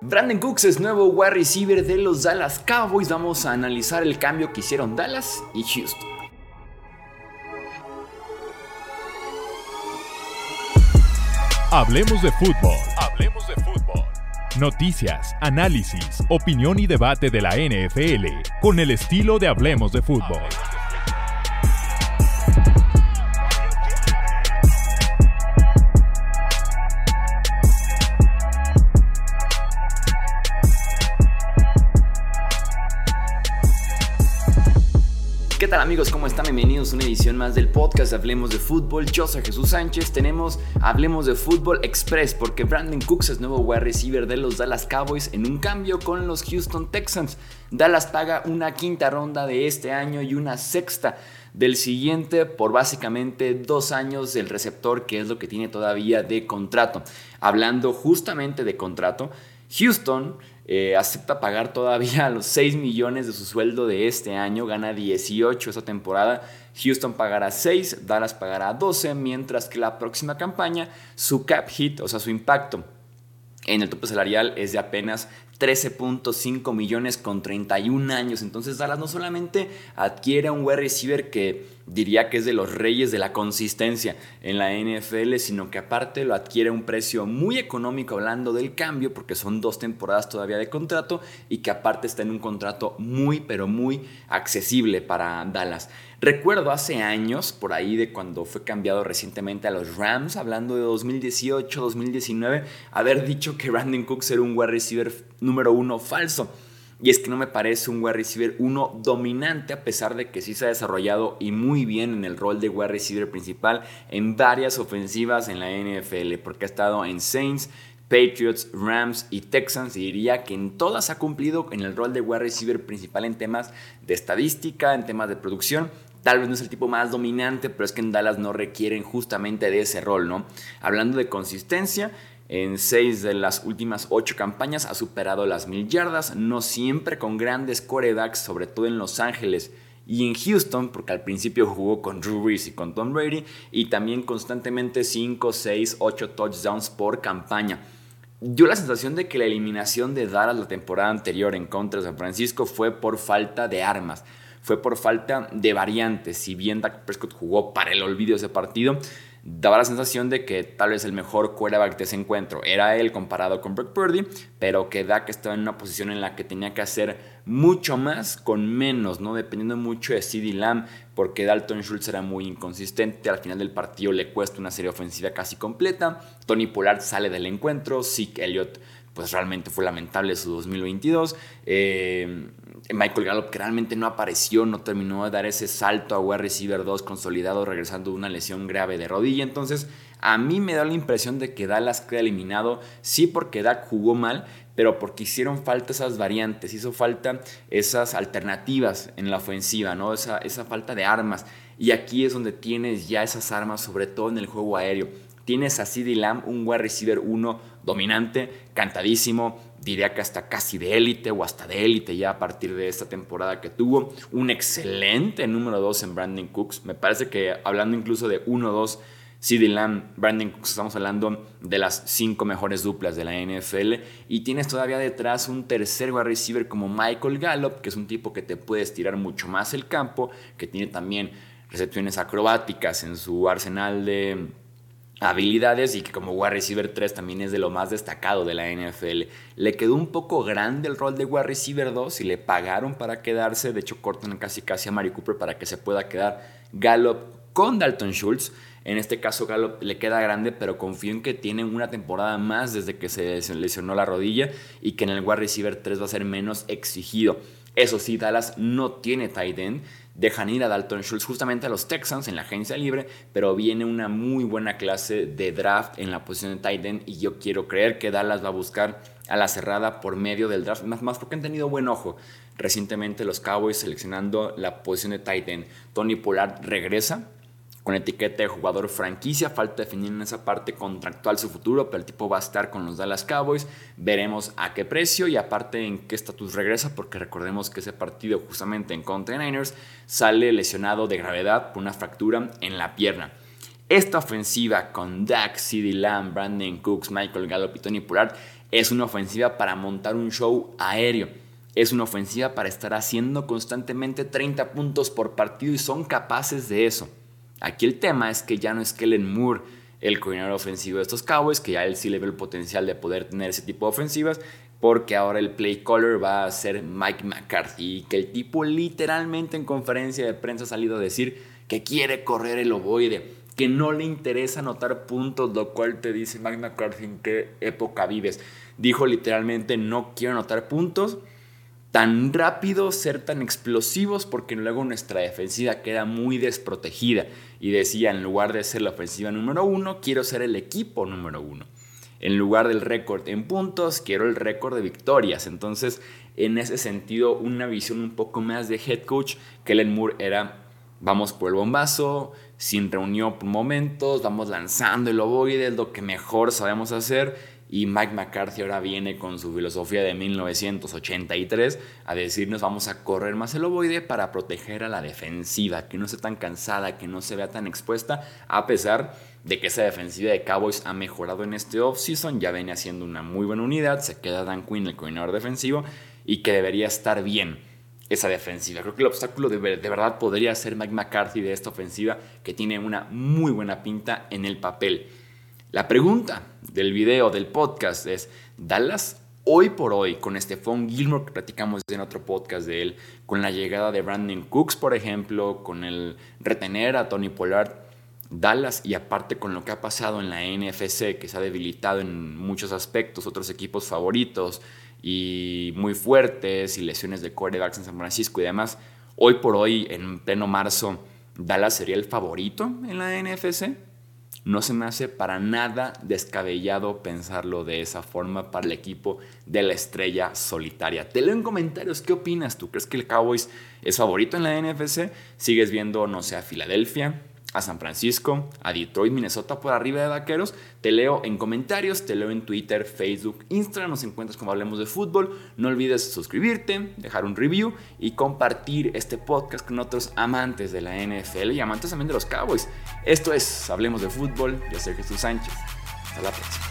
Brandon Cooks es nuevo wide receiver de los Dallas Cowboys. Vamos a analizar el cambio que hicieron Dallas y Houston. Hablemos de fútbol. Hablemos de fútbol. Noticias, análisis, opinión y debate de la NFL con el estilo de Hablemos de fútbol. Amigos? ¿Cómo están? Bienvenidos a una edición más del podcast Hablemos de Fútbol. Yo soy Jesús Sánchez. Tenemos Hablemos de Fútbol Express porque Brandon Cooks es nuevo wide receiver de los Dallas Cowboys en un cambio con los Houston Texans. Dallas paga una quinta ronda de este año y una sexta del siguiente por básicamente dos años del receptor que es lo que tiene todavía de contrato. Hablando justamente de contrato, Houston eh, acepta pagar todavía los 6 millones de su sueldo de este año, gana 18 esa temporada. Houston pagará 6, Dallas pagará 12, mientras que la próxima campaña, su cap hit, o sea, su impacto en el tope salarial es de apenas 13.5 millones con 31 años. Entonces Dallas no solamente adquiere un wide receiver que diría que es de los reyes de la consistencia en la NFL, sino que aparte lo adquiere a un precio muy económico hablando del cambio, porque son dos temporadas todavía de contrato y que aparte está en un contrato muy, pero muy accesible para Dallas. Recuerdo hace años, por ahí de cuando fue cambiado recientemente a los Rams, hablando de 2018, 2019, haber dicho que Brandon Cooks era un wide receiver número uno falso. Y es que no me parece un wide receiver uno dominante, a pesar de que sí se ha desarrollado y muy bien en el rol de wide receiver principal en varias ofensivas en la NFL, porque ha estado en Saints, Patriots, Rams y Texans y diría que en todas ha cumplido en el rol de wide receiver principal en temas de estadística, en temas de producción. Tal vez no es el tipo más dominante, pero es que en Dallas no requieren justamente de ese rol, ¿no? Hablando de consistencia, en seis de las últimas ocho campañas ha superado las mil yardas, no siempre con grandes corebacks, sobre todo en Los Ángeles y en Houston, porque al principio jugó con Drew Brees y con Tom Brady, y también constantemente 5, 6, 8 touchdowns por campaña. Dio la sensación de que la eliminación de Dallas la temporada anterior en contra de San Francisco fue por falta de armas, fue por falta de variantes. Si bien Dak Prescott jugó para el olvido ese partido, daba la sensación de que tal vez el mejor quarterback de ese encuentro era él comparado con Brock Purdy, pero que Dak estaba en una posición en la que tenía que hacer mucho más con menos, ¿no? Dependiendo mucho de CD Lamb, porque Dalton Schultz era muy inconsistente, al final del partido le cuesta una serie ofensiva casi completa, Tony Pollard sale del encuentro, Zeke Elliott pues realmente fue lamentable su 2022. Eh, Michael Gallup que realmente no apareció, no terminó de dar ese salto a wide receiver 2 consolidado regresando de una lesión grave de rodilla. Entonces a mí me da la impresión de que Dallas queda eliminado, sí porque Dak jugó mal, pero porque hicieron falta esas variantes, hizo falta esas alternativas en la ofensiva, ¿no? esa, esa falta de armas. Y aquí es donde tienes ya esas armas, sobre todo en el juego aéreo Tienes a CD Lamb, un wide receiver 1 dominante, cantadísimo, diría que hasta casi de élite o hasta de élite ya a partir de esta temporada que tuvo. Un excelente número 2 en Brandon Cooks. Me parece que hablando incluso de 1-2, CD Lamb, Brandon Cooks, estamos hablando de las 5 mejores duplas de la NFL. Y tienes todavía detrás un tercer wide receiver como Michael Gallup, que es un tipo que te puede estirar mucho más el campo, que tiene también recepciones acrobáticas en su arsenal de habilidades y que como wide receiver 3 también es de lo más destacado de la NFL. Le quedó un poco grande el rol de wide receiver 2 y le pagaron para quedarse. De hecho, cortan casi casi a Mari Cooper para que se pueda quedar Gallup con Dalton Schultz. En este caso Gallup le queda grande, pero confío en que tienen una temporada más desde que se lesionó la rodilla y que en el wide receiver 3 va a ser menos exigido. Eso sí, Dallas no tiene tight end dejan ir a Dalton Schultz justamente a los Texans en la agencia libre, pero viene una muy buena clase de draft en la posición de tight end y yo quiero creer que Dallas va a buscar a la cerrada por medio del draft, más, más porque han tenido buen ojo. Recientemente los Cowboys seleccionando la posición de tight end. Tony Pollard regresa, con etiqueta de jugador franquicia. Falta definir en esa parte contractual su futuro, pero el tipo va a estar con los Dallas Cowboys. Veremos a qué precio y aparte en qué estatus regresa, porque recordemos que ese partido justamente en contra Niners sale lesionado de gravedad por una fractura en la pierna. Esta ofensiva con Dak, CeeDee Lamb, Brandon Cooks, Michael Gallup y Tony es una ofensiva para montar un show aéreo. Es una ofensiva para estar haciendo constantemente 30 puntos por partido y son capaces de eso. Aquí el tema es que ya no es Kellen Moore el coordinador ofensivo de estos Cowboys, que ya él sí le ve el potencial de poder tener ese tipo de ofensivas, porque ahora el play caller va a ser Mike McCarthy, que el tipo literalmente en conferencia de prensa ha salido a decir que quiere correr el ovoide, que no le interesa anotar puntos, lo cual te dice Mike McCarthy en qué época vives. Dijo literalmente no quiero anotar puntos, tan rápido, ser tan explosivos, porque luego nuestra defensiva queda muy desprotegida. Y decía, en lugar de ser la ofensiva número uno, quiero ser el equipo número uno. En lugar del récord en puntos, quiero el récord de victorias. Entonces, en ese sentido, una visión un poco más de head coach, Kellen Moore era, vamos por el bombazo, sin reunión momentos, vamos lanzando el ovoide, es lo que mejor sabemos hacer. Y Mike McCarthy ahora viene con su filosofía de 1983 a decirnos vamos a correr más el ovoide para proteger a la defensiva, que no esté tan cansada, que no se vea tan expuesta, a pesar de que esa defensiva de Cowboys ha mejorado en este offseason, ya venía siendo una muy buena unidad, se queda Dan Quinn el coordinador defensivo y que debería estar bien esa defensiva. Creo que el obstáculo de, de verdad podría ser Mike McCarthy de esta ofensiva que tiene una muy buena pinta en el papel. La pregunta del video, del podcast es, ¿Dallas hoy por hoy, con Stephon Gilmore que platicamos en otro podcast de él, con la llegada de Brandon Cooks, por ejemplo, con el retener a Tony Pollard, Dallas y aparte con lo que ha pasado en la NFC, que se ha debilitado en muchos aspectos, otros equipos favoritos y muy fuertes y lesiones de quarterbacks en San Francisco y demás, hoy por hoy, en pleno marzo, Dallas sería el favorito en la NFC. No se me hace para nada descabellado pensarlo de esa forma para el equipo de la estrella solitaria. Te leo en comentarios, ¿qué opinas tú? ¿Crees que el Cowboys es favorito en la NFC? ¿Sigues viendo, no sé, a Filadelfia? A San Francisco, a Detroit, Minnesota por arriba de Vaqueros. Te leo en comentarios, te leo en Twitter, Facebook, Instagram, nos encuentras como hablemos de fútbol. No olvides suscribirte, dejar un review y compartir este podcast con otros amantes de la NFL y amantes también de los Cowboys. Esto es Hablemos de Fútbol, yo soy Jesús Sánchez. Hasta la próxima.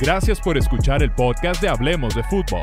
Gracias por escuchar el podcast de Hablemos de Fútbol.